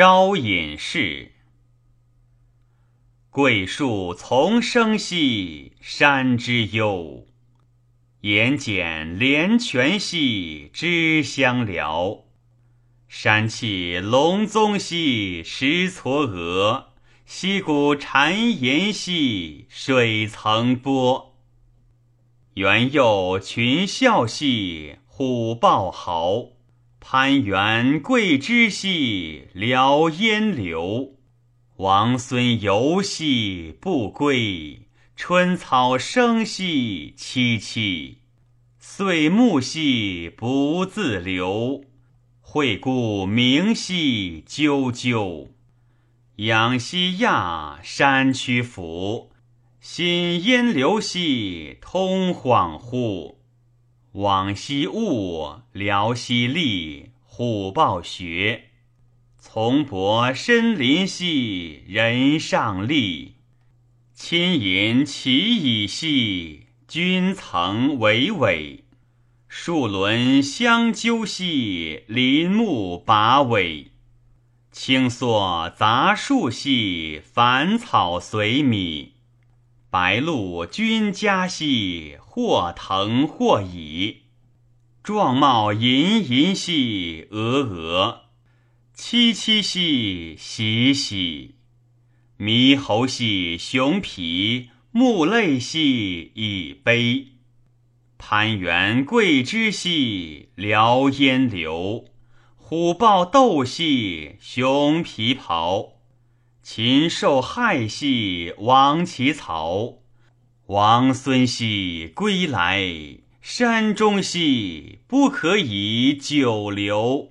招隐士。桂树丛生兮，山之幽；岩简连泉兮，知相辽。山气隆宗兮，石嵯峨；溪谷潺湲兮，水层波。猿幼群啸兮，虎豹嚎；攀援桂枝兮，辽烟流。王孙游兮不归，春草生兮萋萋。岁暮兮不自留。惠顾明兮啾啾，仰兮讶，山曲俯；心烟流兮，通恍惚。往昔物，辽兮厉，虎豹学。从伯深林兮，人上立。亲吟其已兮，君曾巍巍。树轮相纠兮，林木拔尾；青蓑杂树兮，繁草随米。白鹭君家兮，或腾或已。状貌吟吟兮，峨峨；萋萋兮，喜喜。猕猴兮熊脾，目泪兮以悲。攀援桂枝兮，辽烟流；虎豹斗兮，熊皮袍。禽兽害兮，亡其巢。王孙兮归来，山中兮不可以久留。